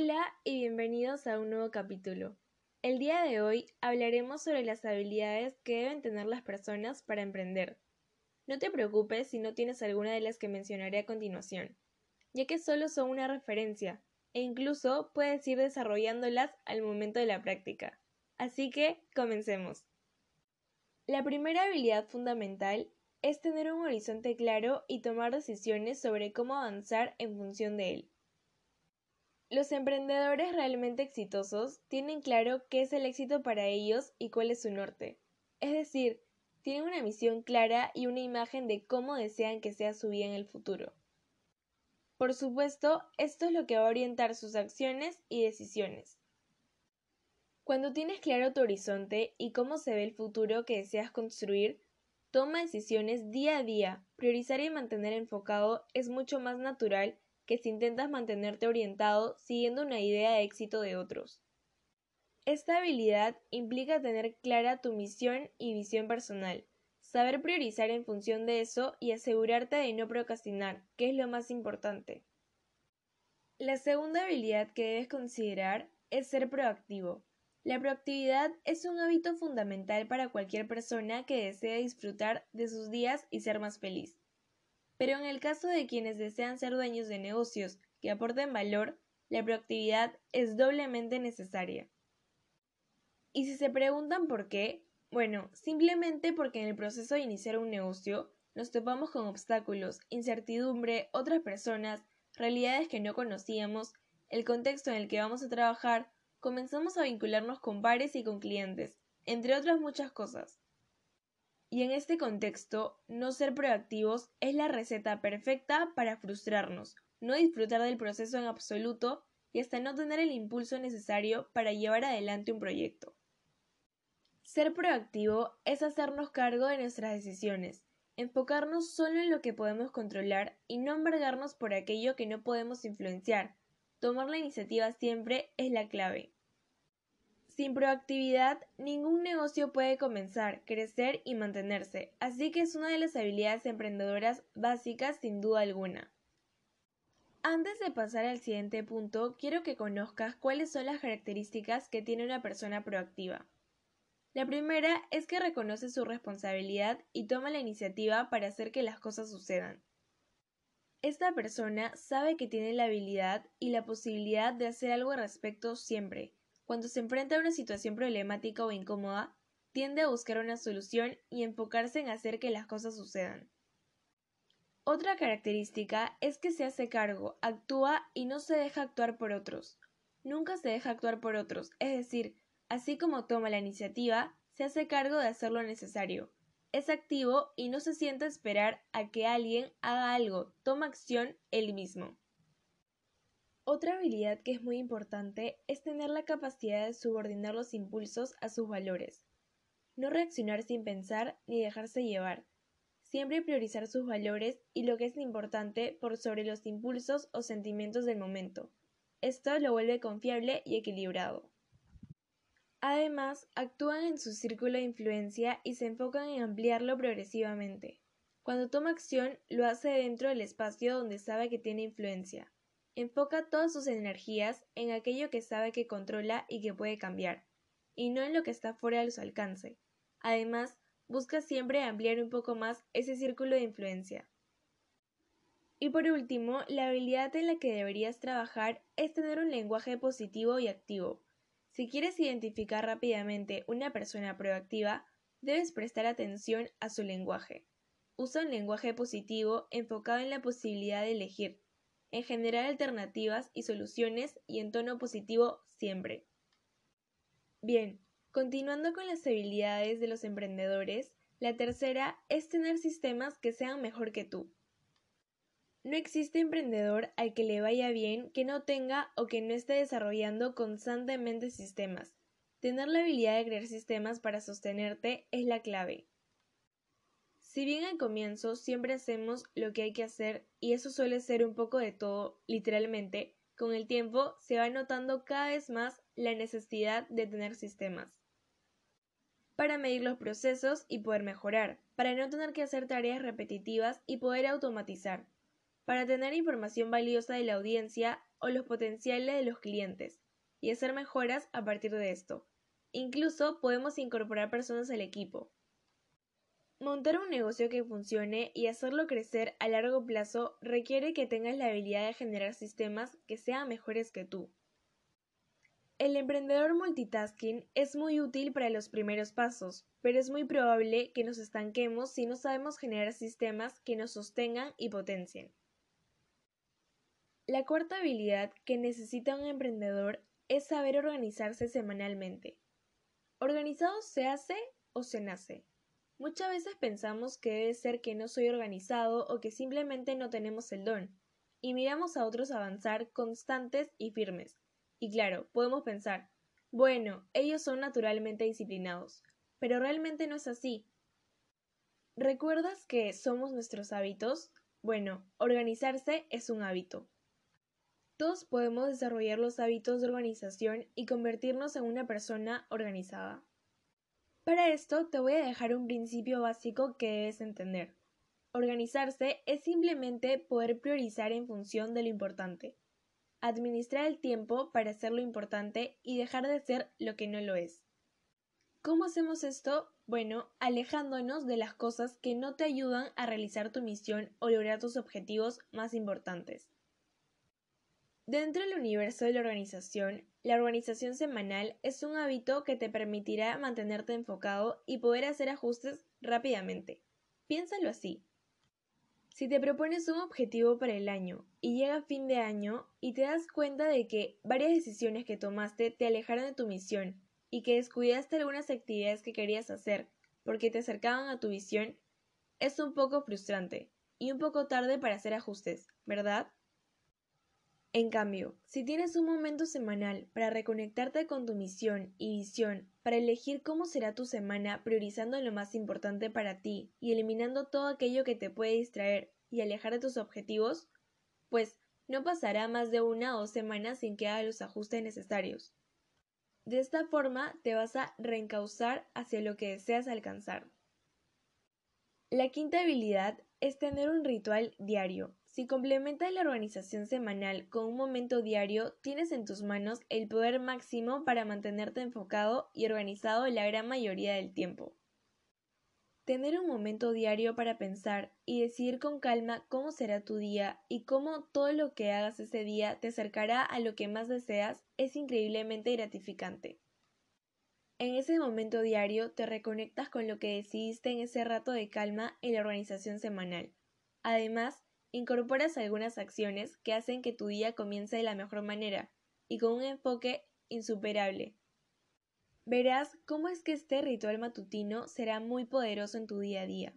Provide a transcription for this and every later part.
Hola y bienvenidos a un nuevo capítulo. El día de hoy hablaremos sobre las habilidades que deben tener las personas para emprender. No te preocupes si no tienes alguna de las que mencionaré a continuación, ya que solo son una referencia, e incluso puedes ir desarrollándolas al momento de la práctica. Así que, comencemos. La primera habilidad fundamental es tener un horizonte claro y tomar decisiones sobre cómo avanzar en función de él. Los emprendedores realmente exitosos tienen claro qué es el éxito para ellos y cuál es su norte. Es decir, tienen una misión clara y una imagen de cómo desean que sea su vida en el futuro. Por supuesto, esto es lo que va a orientar sus acciones y decisiones. Cuando tienes claro tu horizonte y cómo se ve el futuro que deseas construir, toma decisiones día a día. Priorizar y mantener enfocado es mucho más natural que si intentas mantenerte orientado siguiendo una idea de éxito de otros. Esta habilidad implica tener clara tu misión y visión personal, saber priorizar en función de eso y asegurarte de no procrastinar, que es lo más importante. La segunda habilidad que debes considerar es ser proactivo. La proactividad es un hábito fundamental para cualquier persona que desee disfrutar de sus días y ser más feliz. Pero en el caso de quienes desean ser dueños de negocios que aporten valor, la proactividad es doblemente necesaria. Y si se preguntan por qué, bueno, simplemente porque en el proceso de iniciar un negocio nos topamos con obstáculos, incertidumbre, otras personas, realidades que no conocíamos, el contexto en el que vamos a trabajar, comenzamos a vincularnos con pares y con clientes, entre otras muchas cosas. Y en este contexto, no ser proactivos es la receta perfecta para frustrarnos, no disfrutar del proceso en absoluto y hasta no tener el impulso necesario para llevar adelante un proyecto. Ser proactivo es hacernos cargo de nuestras decisiones, enfocarnos solo en lo que podemos controlar y no embargarnos por aquello que no podemos influenciar. Tomar la iniciativa siempre es la clave. Sin proactividad, ningún negocio puede comenzar, crecer y mantenerse, así que es una de las habilidades emprendedoras básicas sin duda alguna. Antes de pasar al siguiente punto, quiero que conozcas cuáles son las características que tiene una persona proactiva. La primera es que reconoce su responsabilidad y toma la iniciativa para hacer que las cosas sucedan. Esta persona sabe que tiene la habilidad y la posibilidad de hacer algo al respecto siempre, cuando se enfrenta a una situación problemática o incómoda, tiende a buscar una solución y enfocarse en hacer que las cosas sucedan. Otra característica es que se hace cargo, actúa y no se deja actuar por otros. Nunca se deja actuar por otros, es decir, así como toma la iniciativa, se hace cargo de hacer lo necesario. Es activo y no se sienta esperar a que alguien haga algo, toma acción él mismo. Otra habilidad que es muy importante es tener la capacidad de subordinar los impulsos a sus valores. No reaccionar sin pensar ni dejarse llevar. Siempre priorizar sus valores y lo que es importante por sobre los impulsos o sentimientos del momento. Esto lo vuelve confiable y equilibrado. Además, actúan en su círculo de influencia y se enfocan en ampliarlo progresivamente. Cuando toma acción, lo hace dentro del espacio donde sabe que tiene influencia enfoca todas sus energías en aquello que sabe que controla y que puede cambiar, y no en lo que está fuera de su alcance. Además, busca siempre ampliar un poco más ese círculo de influencia. Y por último, la habilidad en la que deberías trabajar es tener un lenguaje positivo y activo. Si quieres identificar rápidamente una persona proactiva, debes prestar atención a su lenguaje. Usa un lenguaje positivo enfocado en la posibilidad de elegir, en generar alternativas y soluciones y en tono positivo siempre. Bien, continuando con las habilidades de los emprendedores, la tercera es tener sistemas que sean mejor que tú. No existe emprendedor al que le vaya bien que no tenga o que no esté desarrollando constantemente sistemas. Tener la habilidad de crear sistemas para sostenerte es la clave. Si bien al comienzo siempre hacemos lo que hay que hacer y eso suele ser un poco de todo, literalmente, con el tiempo se va notando cada vez más la necesidad de tener sistemas. Para medir los procesos y poder mejorar, para no tener que hacer tareas repetitivas y poder automatizar, para tener información valiosa de la audiencia o los potenciales de los clientes y hacer mejoras a partir de esto. Incluso podemos incorporar personas al equipo. Montar un negocio que funcione y hacerlo crecer a largo plazo requiere que tengas la habilidad de generar sistemas que sean mejores que tú. El emprendedor multitasking es muy útil para los primeros pasos, pero es muy probable que nos estanquemos si no sabemos generar sistemas que nos sostengan y potencien. La cuarta habilidad que necesita un emprendedor es saber organizarse semanalmente. Organizado se hace o se nace. Muchas veces pensamos que debe ser que no soy organizado o que simplemente no tenemos el don, y miramos a otros avanzar constantes y firmes, y claro, podemos pensar, bueno, ellos son naturalmente disciplinados, pero realmente no es así. ¿Recuerdas que somos nuestros hábitos? Bueno, organizarse es un hábito. Todos podemos desarrollar los hábitos de organización y convertirnos en una persona organizada. Para esto te voy a dejar un principio básico que debes entender. Organizarse es simplemente poder priorizar en función de lo importante administrar el tiempo para hacer lo importante y dejar de hacer lo que no lo es. ¿Cómo hacemos esto? Bueno, alejándonos de las cosas que no te ayudan a realizar tu misión o lograr tus objetivos más importantes. Dentro del universo de la organización, la organización semanal es un hábito que te permitirá mantenerte enfocado y poder hacer ajustes rápidamente. Piénsalo así. Si te propones un objetivo para el año y llega fin de año y te das cuenta de que varias decisiones que tomaste te alejaron de tu misión y que descuidaste algunas actividades que querías hacer porque te acercaban a tu visión, es un poco frustrante y un poco tarde para hacer ajustes, ¿verdad? En cambio, si tienes un momento semanal para reconectarte con tu misión y visión, para elegir cómo será tu semana priorizando lo más importante para ti y eliminando todo aquello que te puede distraer y alejar de tus objetivos, pues no pasará más de una o dos semanas sin que hagas los ajustes necesarios. De esta forma te vas a reencauzar hacia lo que deseas alcanzar. La quinta habilidad es tener un ritual diario, si complementas la organización semanal con un momento diario, tienes en tus manos el poder máximo para mantenerte enfocado y organizado la gran mayoría del tiempo. Tener un momento diario para pensar y decidir con calma cómo será tu día y cómo todo lo que hagas ese día te acercará a lo que más deseas es increíblemente gratificante. En ese momento diario te reconectas con lo que decidiste en ese rato de calma en la organización semanal. Además, incorporas algunas acciones que hacen que tu día comience de la mejor manera y con un enfoque insuperable. Verás cómo es que este ritual matutino será muy poderoso en tu día a día.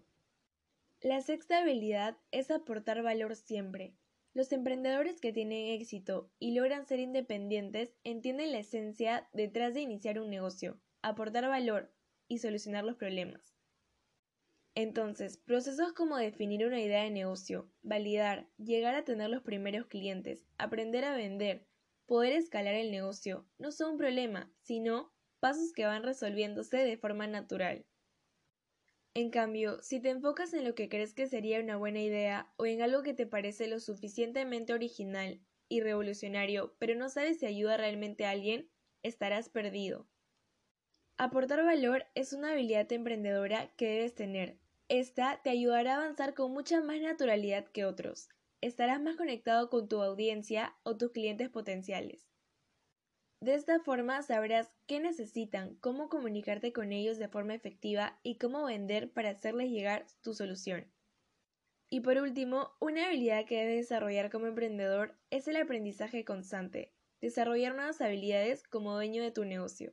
La sexta habilidad es aportar valor siempre. Los emprendedores que tienen éxito y logran ser independientes entienden la esencia detrás de iniciar un negocio, aportar valor y solucionar los problemas. Entonces, procesos como definir una idea de negocio, validar, llegar a tener los primeros clientes, aprender a vender, poder escalar el negocio, no son un problema, sino pasos que van resolviéndose de forma natural. En cambio, si te enfocas en lo que crees que sería una buena idea o en algo que te parece lo suficientemente original y revolucionario, pero no sabes si ayuda realmente a alguien, estarás perdido. Aportar valor es una habilidad emprendedora que debes tener. Esta te ayudará a avanzar con mucha más naturalidad que otros. Estarás más conectado con tu audiencia o tus clientes potenciales. De esta forma sabrás qué necesitan, cómo comunicarte con ellos de forma efectiva y cómo vender para hacerles llegar tu solución. Y por último, una habilidad que debes desarrollar como emprendedor es el aprendizaje constante, desarrollar nuevas habilidades como dueño de tu negocio.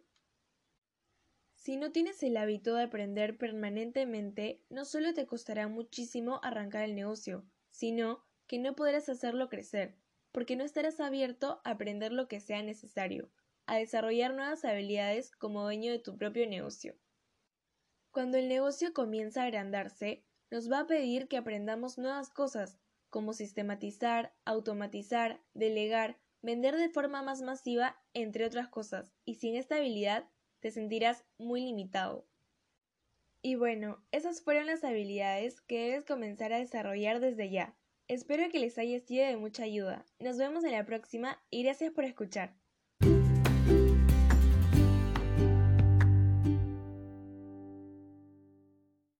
Si no tienes el hábito de aprender permanentemente, no solo te costará muchísimo arrancar el negocio, sino que no podrás hacerlo crecer, porque no estarás abierto a aprender lo que sea necesario, a desarrollar nuevas habilidades como dueño de tu propio negocio. Cuando el negocio comienza a agrandarse, nos va a pedir que aprendamos nuevas cosas, como sistematizar, automatizar, delegar, vender de forma más masiva, entre otras cosas, y sin esta habilidad te sentirás muy limitado. Y bueno, esas fueron las habilidades que debes comenzar a desarrollar desde ya. Espero que les haya sido de mucha ayuda. Nos vemos en la próxima y gracias por escuchar.